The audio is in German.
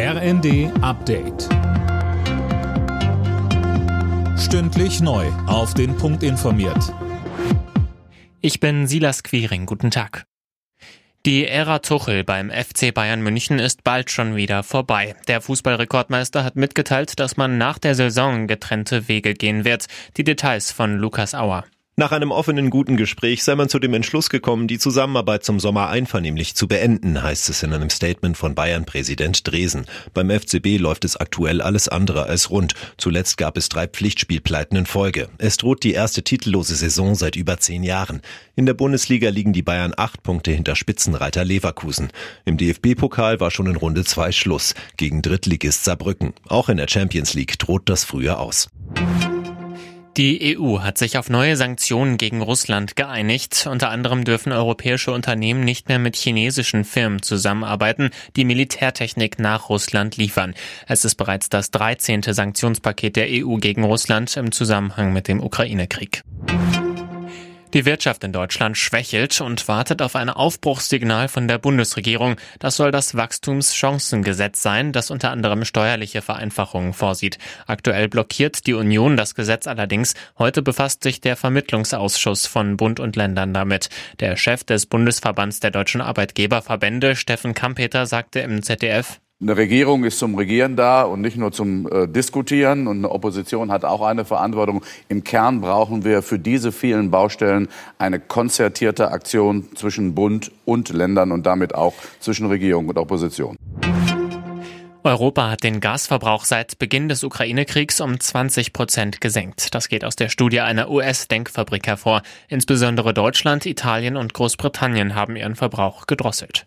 RND Update. Stündlich neu. Auf den Punkt informiert. Ich bin Silas Quiring. Guten Tag. Die Ära Tuchel beim FC Bayern München ist bald schon wieder vorbei. Der Fußballrekordmeister hat mitgeteilt, dass man nach der Saison getrennte Wege gehen wird. Die Details von Lukas Auer. Nach einem offenen, guten Gespräch sei man zu dem Entschluss gekommen, die Zusammenarbeit zum Sommer einvernehmlich zu beenden, heißt es in einem Statement von Bayern-Präsident Dresen. Beim FCB läuft es aktuell alles andere als rund. Zuletzt gab es drei Pflichtspielpleiten in Folge. Es droht die erste titellose Saison seit über zehn Jahren. In der Bundesliga liegen die Bayern acht Punkte hinter Spitzenreiter Leverkusen. Im DFB-Pokal war schon in Runde zwei Schluss gegen Drittligist Saarbrücken. Auch in der Champions League droht das früher aus. Die EU hat sich auf neue Sanktionen gegen Russland geeinigt. Unter anderem dürfen europäische Unternehmen nicht mehr mit chinesischen Firmen zusammenarbeiten, die Militärtechnik nach Russland liefern. Es ist bereits das 13. Sanktionspaket der EU gegen Russland im Zusammenhang mit dem Ukraine-Krieg. Die Wirtschaft in Deutschland schwächelt und wartet auf ein Aufbruchssignal von der Bundesregierung. Das soll das Wachstumschancengesetz sein, das unter anderem steuerliche Vereinfachungen vorsieht. Aktuell blockiert die Union das Gesetz allerdings. Heute befasst sich der Vermittlungsausschuss von Bund und Ländern damit. Der Chef des Bundesverbands der deutschen Arbeitgeberverbände, Steffen Kampeter, sagte im ZDF, eine Regierung ist zum Regieren da und nicht nur zum äh, Diskutieren. Und eine Opposition hat auch eine Verantwortung. Im Kern brauchen wir für diese vielen Baustellen eine konzertierte Aktion zwischen Bund und Ländern und damit auch zwischen Regierung und Opposition. Europa hat den Gasverbrauch seit Beginn des Ukraine-Kriegs um 20 Prozent gesenkt. Das geht aus der Studie einer US-Denkfabrik hervor. Insbesondere Deutschland, Italien und Großbritannien haben ihren Verbrauch gedrosselt.